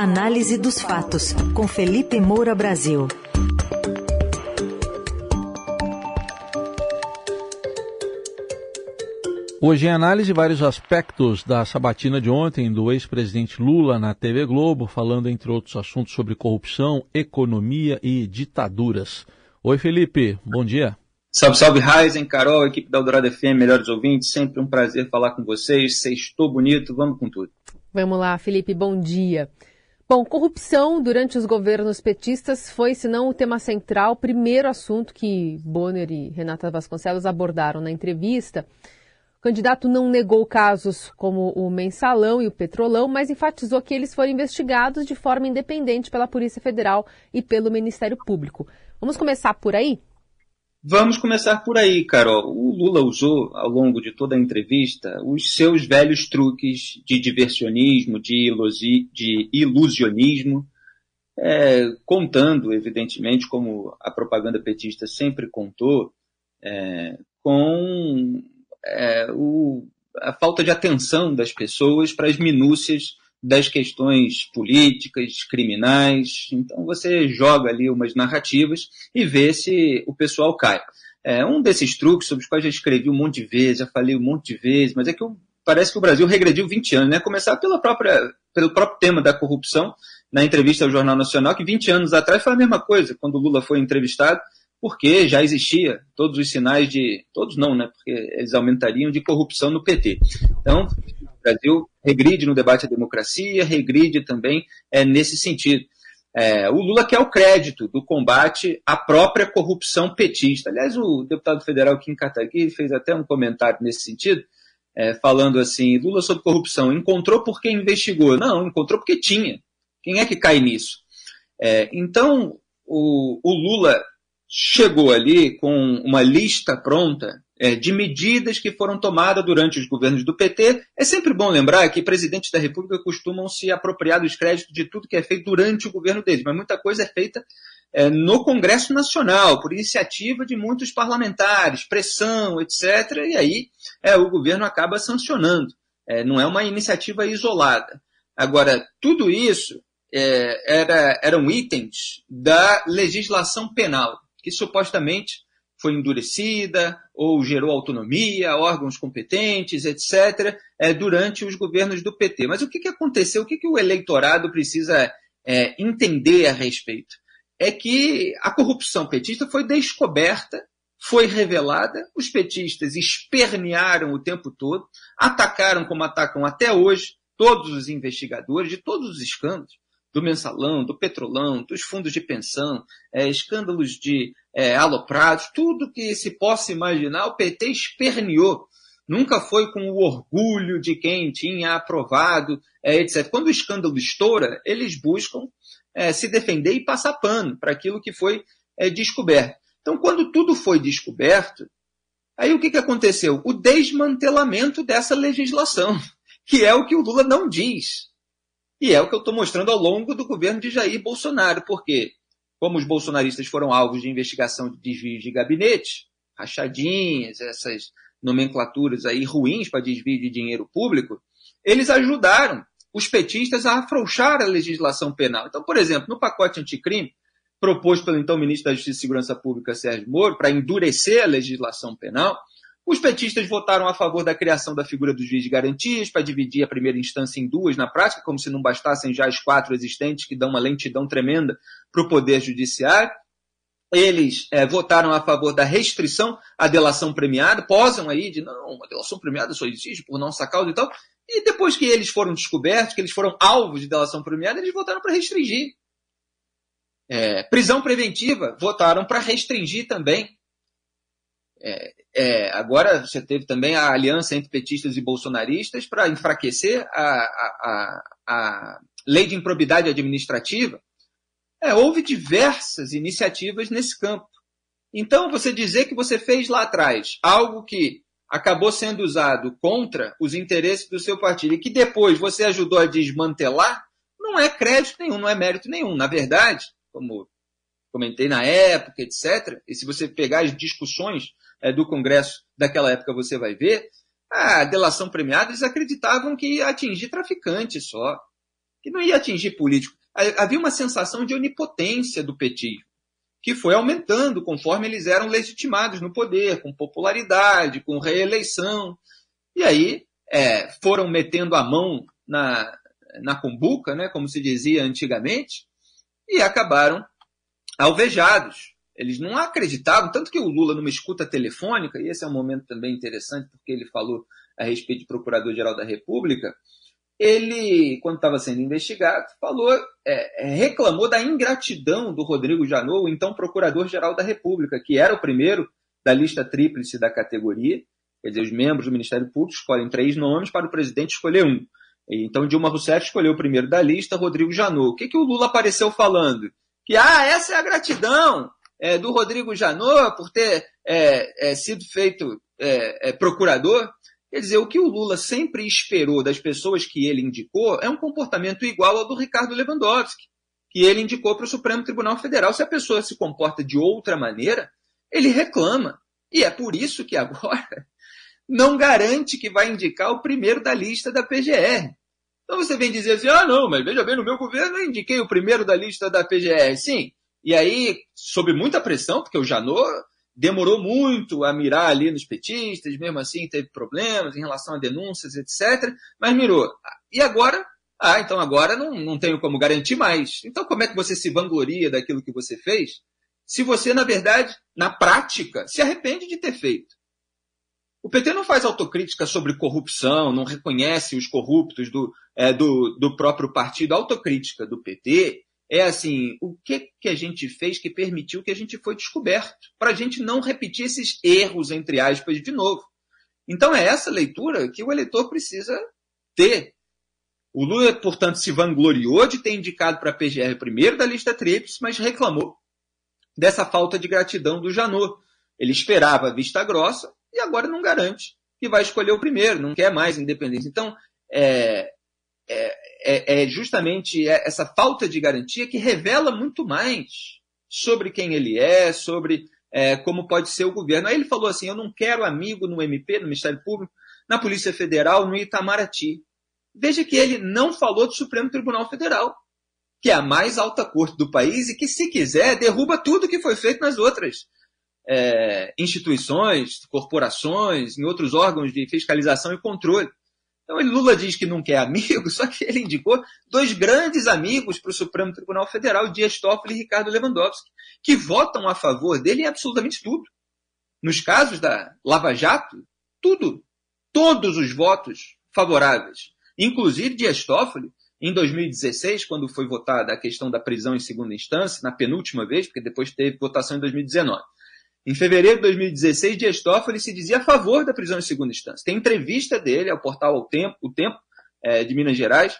Análise dos fatos, com Felipe Moura Brasil. Hoje em análise vários aspectos da sabatina de ontem do ex-presidente Lula na TV Globo, falando entre outros assuntos sobre corrupção, economia e ditaduras. Oi Felipe, bom dia. Salve, salve, Ryzen, Carol, equipe da Eldorado FM, melhores ouvintes, sempre um prazer falar com vocês, sextou bonito, vamos com tudo. Vamos lá, Felipe, bom dia. Bom, corrupção durante os governos petistas foi, se não o tema central, primeiro assunto que Bonner e Renata Vasconcelos abordaram na entrevista. O candidato não negou casos como o mensalão e o petrolão, mas enfatizou que eles foram investigados de forma independente pela Polícia Federal e pelo Ministério Público. Vamos começar por aí? Vamos começar por aí, Carol. O Lula usou, ao longo de toda a entrevista, os seus velhos truques de diversionismo, de, de ilusionismo, é, contando, evidentemente, como a propaganda petista sempre contou, é, com é, o, a falta de atenção das pessoas para as minúcias das questões políticas, criminais. Então você joga ali umas narrativas e vê se o pessoal cai. É um desses truques sobre os quais já escrevi um monte de vezes, já falei um monte de vezes, mas é que eu, parece que o Brasil regrediu 20 anos, né? Começar pela própria, pelo próprio tema da corrupção, na entrevista ao Jornal Nacional, que 20 anos atrás foi a mesma coisa, quando o Lula foi entrevistado, porque já existia todos os sinais de, todos não, né? Porque eles aumentariam de corrupção no PT. Então, Brasil regride no debate à democracia, regride também é, nesse sentido. É, o Lula quer o crédito do combate à própria corrupção petista. Aliás, o deputado federal Kim Kataguiri fez até um comentário nesse sentido, é, falando assim: Lula sobre corrupção, encontrou porque investigou. Não, encontrou porque tinha. Quem é que cai nisso? É, então, o, o Lula chegou ali com uma lista pronta é, de medidas que foram tomadas durante os governos do PT. É sempre bom lembrar que presidentes da República costumam se apropriar dos créditos de tudo que é feito durante o governo deles, mas muita coisa é feita é, no Congresso Nacional, por iniciativa de muitos parlamentares, pressão, etc. E aí é, o governo acaba sancionando. É, não é uma iniciativa isolada. Agora, tudo isso é, era, eram itens da legislação penal, que supostamente foi endurecida ou gerou autonomia, órgãos competentes, etc., é, durante os governos do PT. Mas o que, que aconteceu? O que, que o eleitorado precisa é, entender a respeito? É que a corrupção petista foi descoberta, foi revelada, os petistas espernearam o tempo todo, atacaram como atacam até hoje todos os investigadores de todos os escândalos do mensalão, do petrolão, dos fundos de pensão, é, escândalos de é, aloprados, tudo que se possa imaginar, o PT esperneou. Nunca foi com o orgulho de quem tinha aprovado, é, etc. Quando o escândalo estoura, eles buscam é, se defender e passar pano para aquilo que foi é, descoberto. Então, quando tudo foi descoberto, aí o que, que aconteceu? O desmantelamento dessa legislação, que é o que o Lula não diz. E é o que eu estou mostrando ao longo do governo de Jair Bolsonaro, porque, como os bolsonaristas foram alvos de investigação de desvio de gabinete, rachadinhas, essas nomenclaturas aí ruins para desvio de dinheiro público, eles ajudaram os petistas a afrouxar a legislação penal. Então, por exemplo, no pacote anticrime, proposto pelo então ministro da Justiça e Segurança Pública, Sérgio Moro, para endurecer a legislação penal, os petistas votaram a favor da criação da figura do juiz de garantias para dividir a primeira instância em duas na prática, como se não bastassem já as quatro existentes que dão uma lentidão tremenda para o poder judiciário. Eles é, votaram a favor da restrição à delação premiada, posam aí de não, a delação premiada só existe por nossa causa e tal. E depois que eles foram descobertos, que eles foram alvos de delação premiada, eles votaram para restringir. É, prisão preventiva, votaram para restringir também. É, é, agora você teve também a aliança entre petistas e bolsonaristas para enfraquecer a, a, a, a, lei de improbidade administrativa. É, houve diversas iniciativas nesse campo. Então, você dizer que você fez lá atrás algo que acabou sendo usado contra os interesses do seu partido e que depois você ajudou a desmantelar, não é crédito nenhum, não é mérito nenhum. Na verdade, como comentei na época, etc., e se você pegar as discussões do Congresso daquela época, você vai ver, a delação premiada, eles acreditavam que ia atingir traficantes só. que não ia atingir político. Havia uma sensação de onipotência do petismo, que foi aumentando conforme eles eram legitimados no poder, com popularidade, com reeleição. E aí é, foram metendo a mão na, na cumbuca, né, como se dizia antigamente, e acabaram alvejados. Eles não acreditavam, tanto que o Lula, numa escuta telefônica, e esse é um momento também interessante, porque ele falou a respeito de Procurador-Geral da República, ele, quando estava sendo investigado, falou, é, é, reclamou da ingratidão do Rodrigo Janot, então Procurador-Geral da República, que era o primeiro da lista tríplice da categoria, quer dizer, os membros do Ministério Público escolhem três nomes para o presidente escolher um. Então Dilma Rousseff escolheu o primeiro da lista, Rodrigo Janot. O que, que o Lula apareceu falando? Que, ah, essa é a gratidão é, do Rodrigo Janot por ter é, é sido feito é, é, procurador. Quer dizer, o que o Lula sempre esperou das pessoas que ele indicou é um comportamento igual ao do Ricardo Lewandowski, que ele indicou para o Supremo Tribunal Federal. Se a pessoa se comporta de outra maneira, ele reclama. E é por isso que agora não garante que vai indicar o primeiro da lista da PGR. Então você vem dizer assim, ah, não, mas veja bem, no meu governo eu indiquei o primeiro da lista da PGR. Sim, e aí, sob muita pressão, porque o Janot demorou muito a mirar ali nos petistas, mesmo assim teve problemas em relação a denúncias, etc. Mas mirou. E agora? Ah, então agora não, não tenho como garantir mais. Então como é que você se vangloria daquilo que você fez? Se você, na verdade, na prática, se arrepende de ter feito. O PT não faz autocrítica sobre corrupção, não reconhece os corruptos do, é, do, do próprio partido. A autocrítica do PT é assim: o que, que a gente fez que permitiu que a gente foi descoberto? Para a gente não repetir esses erros, entre aspas, de novo. Então é essa leitura que o eleitor precisa ter. O Lula, portanto, se vangloriou de ter indicado para a PGR primeiro da lista TRIPS, mas reclamou dessa falta de gratidão do Janot. Ele esperava a vista grossa e agora não garante que vai escolher o primeiro, não quer mais independência. Então, é, é, é, é justamente essa falta de garantia que revela muito mais sobre quem ele é, sobre é, como pode ser o governo. Aí ele falou assim: eu não quero amigo no MP, no Ministério Público, na Polícia Federal, no Itamaraty. Veja que ele não falou do Supremo Tribunal Federal, que é a mais alta corte do país e que, se quiser, derruba tudo que foi feito nas outras é, instituições, corporações, em outros órgãos de fiscalização e controle. Então, Lula diz que não quer amigo, só que ele indicou dois grandes amigos para o Supremo Tribunal Federal, Dias Toffoli e Ricardo Lewandowski, que votam a favor dele em absolutamente tudo. Nos casos da Lava Jato, tudo. Todos os votos favoráveis. Inclusive Dias Toffoli, em 2016, quando foi votada a questão da prisão em segunda instância, na penúltima vez, porque depois teve votação em 2019. Em fevereiro de 2016, Dias Toffoli se dizia a favor da prisão em segunda instância. Tem entrevista dele ao portal O Tempo, o Tempo é, de Minas Gerais,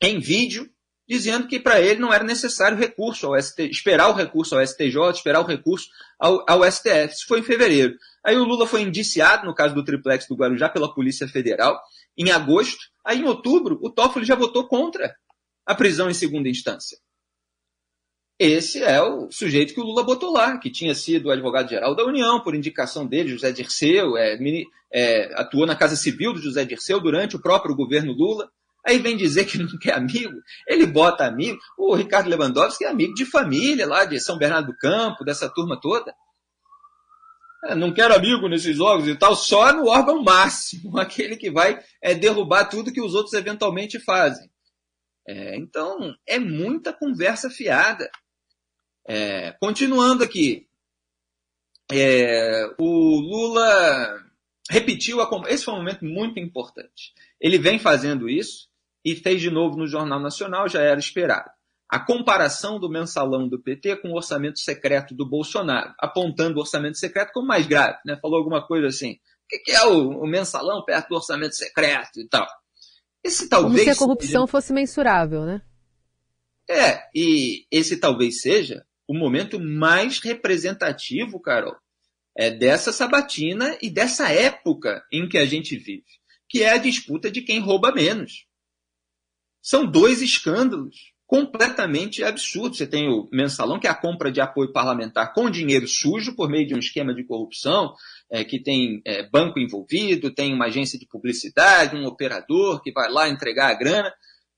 em vídeo, dizendo que para ele não era necessário recurso ao ST, esperar o recurso ao STJ, esperar o recurso ao, ao STF. Isso foi em fevereiro. Aí o Lula foi indiciado, no caso do triplex do Guarujá, pela Polícia Federal, em agosto. Aí em outubro, o Toffoli já votou contra a prisão em segunda instância. Esse é o sujeito que o Lula botou lá, que tinha sido advogado-geral da União, por indicação dele, José Dirceu, é, é, atuou na Casa Civil do José Dirceu durante o próprio governo Lula. Aí vem dizer que não quer amigo, ele bota amigo. O Ricardo Lewandowski é amigo de família lá de São Bernardo do Campo, dessa turma toda. É, não quero amigo nesses órgãos e tal, só no órgão máximo, aquele que vai é, derrubar tudo que os outros eventualmente fazem. É, então, é muita conversa fiada. É, continuando aqui, é, o Lula repetiu a. Esse foi um momento muito importante. Ele vem fazendo isso e fez de novo no Jornal Nacional, já era esperado. A comparação do mensalão do PT com o orçamento secreto do Bolsonaro, apontando o orçamento secreto como mais grave. Né? Falou alguma coisa assim: o que é o, o mensalão perto do orçamento secreto e tal. Esse talvez. Como se a corrupção seja... fosse mensurável, né? É, e esse talvez seja o momento mais representativo, Carol, é dessa sabatina e dessa época em que a gente vive, que é a disputa de quem rouba menos. São dois escândalos completamente absurdos. Você tem o mensalão, que é a compra de apoio parlamentar com dinheiro sujo por meio de um esquema de corrupção, é, que tem é, banco envolvido, tem uma agência de publicidade, um operador que vai lá entregar a grana.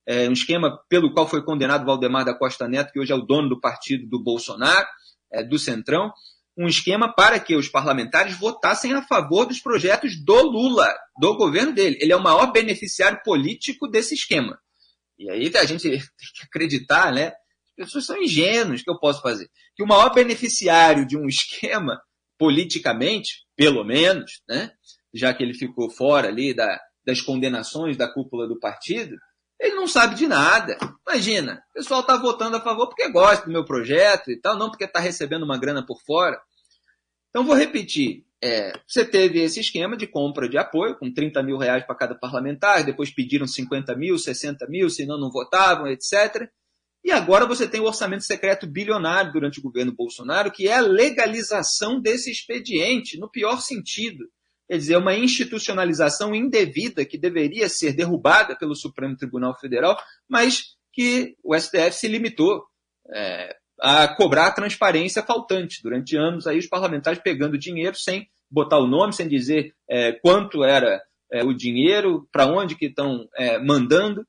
É, um esquema pelo qual foi condenado Valdemar da Costa Neto, que hoje é o dono do partido do Bolsonaro, é, do Centrão, um esquema para que os parlamentares votassem a favor dos projetos do Lula, do governo dele. Ele é o maior beneficiário político desse esquema. E aí a gente tem que acreditar, né? As pessoas são ingênuas, que eu posso fazer? Que o maior beneficiário de um esquema, politicamente, pelo menos, né? Já que ele ficou fora ali da, das condenações da cúpula do partido, ele não sabe de nada. Imagina, o pessoal está votando a favor porque gosta do meu projeto e tal, não porque está recebendo uma grana por fora. Então, vou repetir. É, você teve esse esquema de compra de apoio, com 30 mil reais para cada parlamentar, depois pediram 50 mil, 60 mil, senão não votavam, etc. E agora você tem o orçamento secreto bilionário durante o governo Bolsonaro, que é a legalização desse expediente, no pior sentido quer dizer, uma institucionalização indevida que deveria ser derrubada pelo Supremo Tribunal Federal, mas que o STF se limitou é, a cobrar a transparência faltante. Durante anos, aí os parlamentares pegando dinheiro sem botar o nome, sem dizer é, quanto era é, o dinheiro, para onde que estão é, mandando.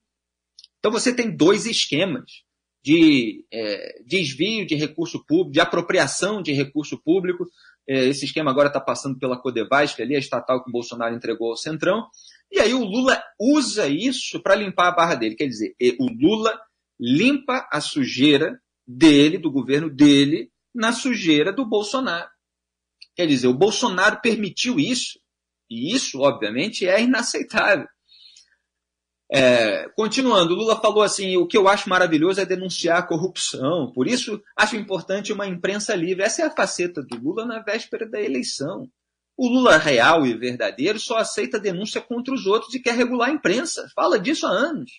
Então você tem dois esquemas de é, desvio de recurso público, de apropriação de recurso público, é, esse esquema agora está passando pela Codevasf, ali, a estatal que o Bolsonaro entregou ao Centrão. E aí o Lula usa isso para limpar a barra dele. Quer dizer, o Lula limpa a sujeira dele, do governo dele, na sujeira do Bolsonaro. Quer dizer, o Bolsonaro permitiu isso. E isso, obviamente, é inaceitável. É, continuando, Lula falou assim: o que eu acho maravilhoso é denunciar a corrupção, por isso acho importante uma imprensa livre. Essa é a faceta do Lula na véspera da eleição. O Lula real e verdadeiro só aceita denúncia contra os outros e quer regular a imprensa. Fala disso há anos.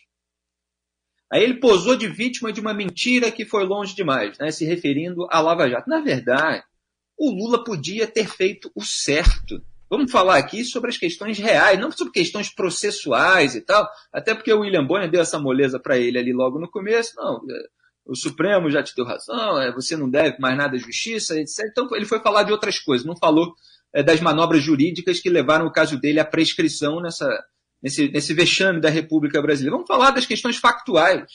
Aí ele posou de vítima de uma mentira que foi longe demais, né, se referindo à Lava Jato. Na verdade, o Lula podia ter feito o certo Vamos falar aqui sobre as questões reais, não sobre questões processuais e tal, até porque o William Bonner deu essa moleza para ele ali logo no começo. Não, é, o Supremo já te deu razão, é, você não deve mais nada à justiça, etc. Então ele foi falar de outras coisas, não falou é, das manobras jurídicas que levaram o caso dele à prescrição nessa, nesse, nesse vexame da República Brasileira. Vamos falar das questões factuais.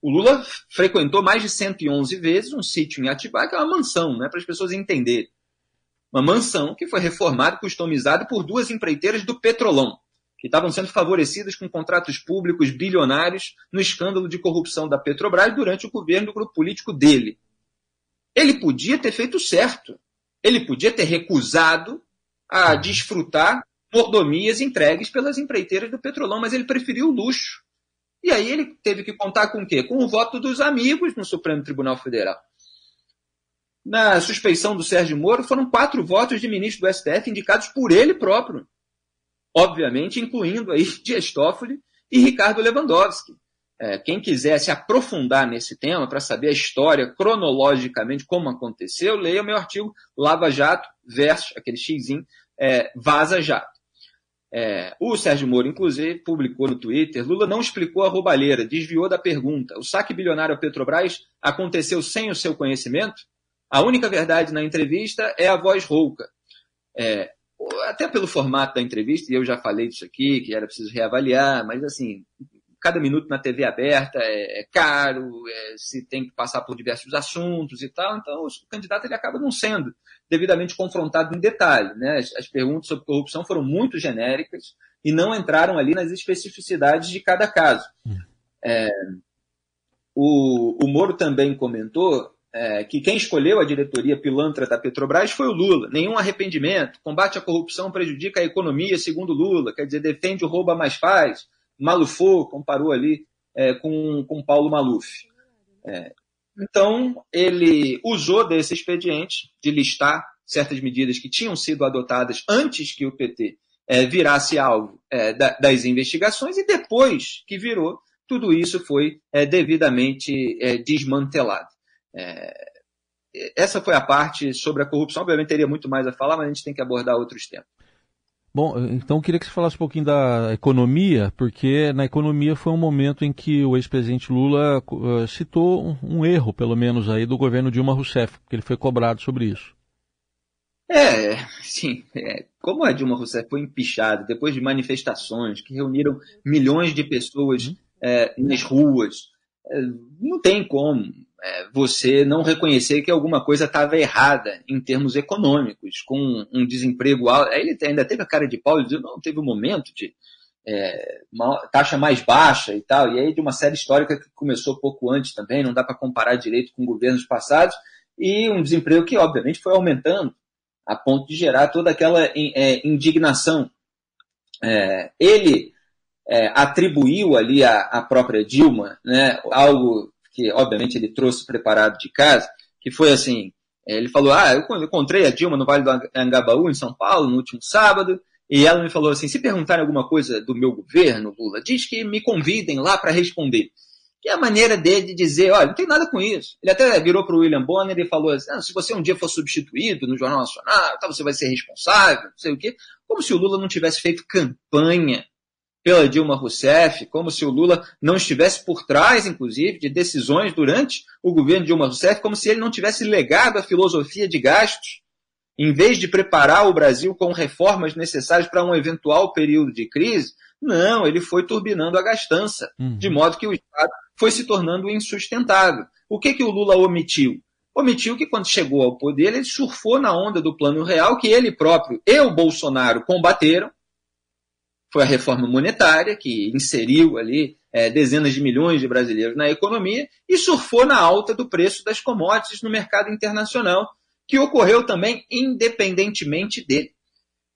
O Lula frequentou mais de 111 vezes um sítio em Atibaia, que é uma mansão, né, para as pessoas entenderem uma mansão que foi reformada e customizada por duas empreiteiras do Petrolão, que estavam sendo favorecidas com contratos públicos bilionários no escândalo de corrupção da Petrobras durante o governo do grupo político dele. Ele podia ter feito certo. Ele podia ter recusado a desfrutar mordomias entregues pelas empreiteiras do Petrolão, mas ele preferiu o luxo. E aí ele teve que contar com o quê? Com o voto dos amigos no Supremo Tribunal Federal na suspeição do Sérgio Moro foram quatro votos de ministro do STF indicados por ele próprio. Obviamente, incluindo aí Dias Toffoli e Ricardo Lewandowski. É, quem quiser se aprofundar nesse tema para saber a história cronologicamente como aconteceu, leia o meu artigo Lava Jato versus aquele xizinho é, Vaza Jato. É, o Sérgio Moro, inclusive, publicou no Twitter: Lula não explicou a roubalheira, desviou da pergunta. O saque bilionário à Petrobras aconteceu sem o seu conhecimento? A única verdade na entrevista é a voz rouca. É, até pelo formato da entrevista, e eu já falei disso aqui, que era preciso reavaliar, mas assim, cada minuto na TV aberta é, é caro, é, se tem que passar por diversos assuntos e tal, então o candidato ele acaba não sendo devidamente confrontado em detalhe. Né? As, as perguntas sobre corrupção foram muito genéricas e não entraram ali nas especificidades de cada caso. Hum. É, o, o Moro também comentou é, que quem escolheu a diretoria pilantra da Petrobras foi o Lula. Nenhum arrependimento. Combate à corrupção prejudica a economia, segundo Lula. Quer dizer, defende o rouba mais faz. Malufou, comparou ali é, com, com Paulo Maluf. É, então, ele usou desse expediente de listar certas medidas que tinham sido adotadas antes que o PT é, virasse alvo é, da, das investigações e depois que virou, tudo isso foi é, devidamente desmantelado. É, essa foi a parte sobre a corrupção. Obviamente teria muito mais a falar, mas a gente tem que abordar outros temas. Bom, então queria que você falasse um pouquinho da economia, porque na economia foi um momento em que o ex-presidente Lula uh, citou um, um, erro, pelo menos, aí do governo Dilma Rousseff, que ele foi cobrado sobre isso. É, sim. É, como a Dilma Rousseff foi empichada depois de manifestações que reuniram milhões de pessoas uhum. é, nas ruas. É, não tem como é, você não reconhecer que alguma coisa estava errada em termos econômicos, com um desemprego alto. Ele ainda teve a cara de pau e dizia, não, teve um momento de é, taxa mais baixa e tal, e aí de uma série histórica que começou pouco antes também, não dá para comparar direito com governos passados, e um desemprego que obviamente foi aumentando, a ponto de gerar toda aquela é, indignação. É, ele é, atribuiu ali à, própria Dilma né, algo que obviamente ele trouxe preparado de casa, que foi assim, é, ele falou, ah, eu encontrei a Dilma no Vale do Angabaú, em São Paulo, no último sábado, e ela me falou assim, se perguntarem alguma coisa do meu governo, Lula, diz que me convidem lá para responder. Que é a maneira dele de dizer, olha, não tem nada com isso. Ele até virou para o William Bonner e falou assim, ah, se você um dia for substituído no Jornal Nacional, então você vai ser responsável, não sei o quê. Como se o Lula não tivesse feito campanha pela Dilma Rousseff, como se o Lula não estivesse por trás, inclusive, de decisões durante o governo de Dilma Rousseff, como se ele não tivesse legado a filosofia de gastos, em vez de preparar o Brasil com reformas necessárias para um eventual período de crise, não, ele foi turbinando a gastança, uhum. de modo que o Estado foi se tornando insustentável. O que, que o Lula omitiu? Omitiu que quando chegou ao poder, ele surfou na onda do plano real que ele próprio e o Bolsonaro combateram, foi a reforma monetária, que inseriu ali é, dezenas de milhões de brasileiros na economia e surfou na alta do preço das commodities no mercado internacional, que ocorreu também independentemente dele.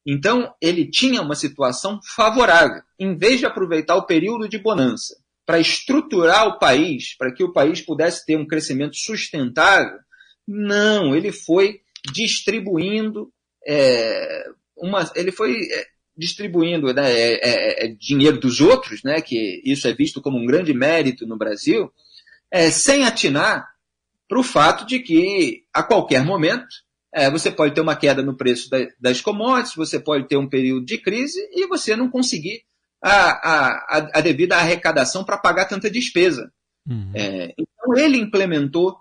Então, ele tinha uma situação favorável. Em vez de aproveitar o período de bonança para estruturar o país, para que o país pudesse ter um crescimento sustentável, não, ele foi distribuindo é, uma, ele foi é, distribuindo né, é, é, é, dinheiro dos outros, né, que isso é visto como um grande mérito no Brasil, é, sem atinar para o fato de que, a qualquer momento, é, você pode ter uma queda no preço da, das commodities, você pode ter um período de crise e você não conseguir a, a, a devida arrecadação para pagar tanta despesa. Uhum. É, então, ele implementou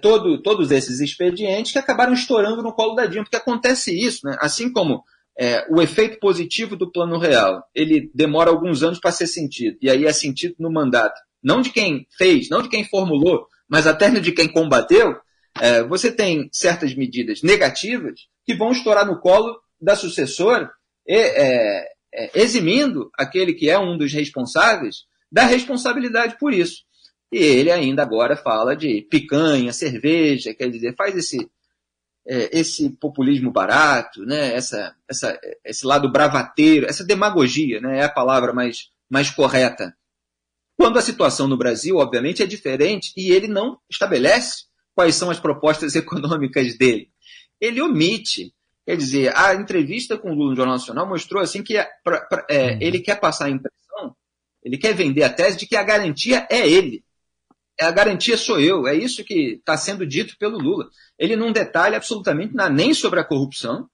todo, todos esses expedientes que acabaram estourando no colo da Dilma, porque acontece isso, né? assim como é, o efeito positivo do plano real, ele demora alguns anos para ser sentido, e aí é sentido no mandato, não de quem fez, não de quem formulou, mas até de quem combateu, é, você tem certas medidas negativas que vão estourar no colo da sucessora, é, é, eximindo aquele que é um dos responsáveis da responsabilidade por isso. E ele ainda agora fala de picanha, cerveja, quer dizer, faz esse, é, esse populismo barato, né, essa, essa, esse lado bravateiro, essa demagogia, né, é a palavra mais, mais correta. Quando a situação no Brasil, obviamente, é diferente e ele não estabelece quais são as propostas econômicas dele. Ele omite. Quer dizer, a entrevista com o Lula no Jornal Nacional mostrou assim que é, pra, pra, é, uhum. ele quer passar a impressão, ele quer vender a tese de que a garantia é ele a garantia sou eu. É isso que está sendo dito pelo Lula. Ele não detalha absolutamente nada, nem sobre a corrupção.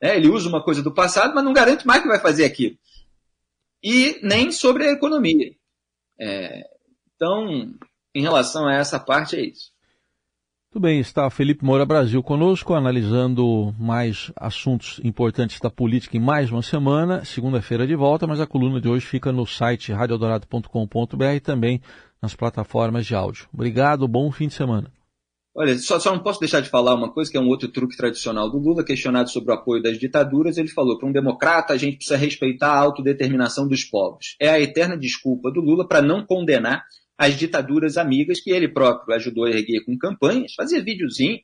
Né? Ele usa uma coisa do passado, mas não garante mais que vai fazer aquilo. E nem sobre a economia. É, então, em relação a essa parte, é isso. Tudo bem, está Felipe Moura Brasil conosco, analisando mais assuntos importantes da política em mais uma semana. Segunda-feira de volta, mas a coluna de hoje fica no site radiodorado.com.br e também nas plataformas de áudio. Obrigado, bom fim de semana. Olha, só, só, não posso deixar de falar uma coisa que é um outro truque tradicional do Lula, questionado sobre o apoio das ditaduras, ele falou: para um democrata a gente precisa respeitar a autodeterminação dos povos. É a eterna desculpa do Lula para não condenar as ditaduras amigas que ele próprio ajudou a erguer com campanhas, fazia videozinho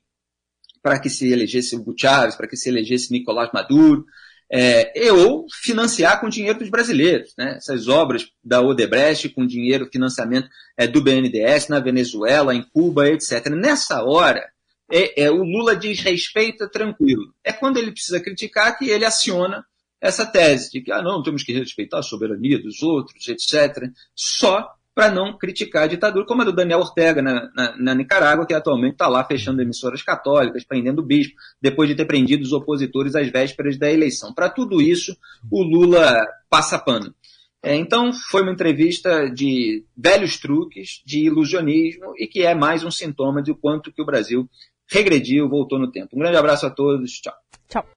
para que se elegesse o Chávez, para que se elegesse Nicolás Maduro, é, ou financiar com dinheiro dos brasileiros. Né? Essas obras da Odebrecht com dinheiro, financiamento é, do BNDES na Venezuela, em Cuba, etc. Nessa hora, é, é, o Lula diz respeita tranquilo. É quando ele precisa criticar que ele aciona essa tese de que ah, não, temos que respeitar a soberania dos outros, etc. Só para não criticar a ditadura, como a do Daniel Ortega na, na, na Nicarágua, que atualmente está lá fechando emissoras católicas, prendendo o bispo, depois de ter prendido os opositores às vésperas da eleição. Para tudo isso, o Lula passa pano. É, então, foi uma entrevista de velhos truques, de ilusionismo, e que é mais um sintoma de quanto que o Brasil regrediu, voltou no tempo. Um grande abraço a todos, tchau. Tchau.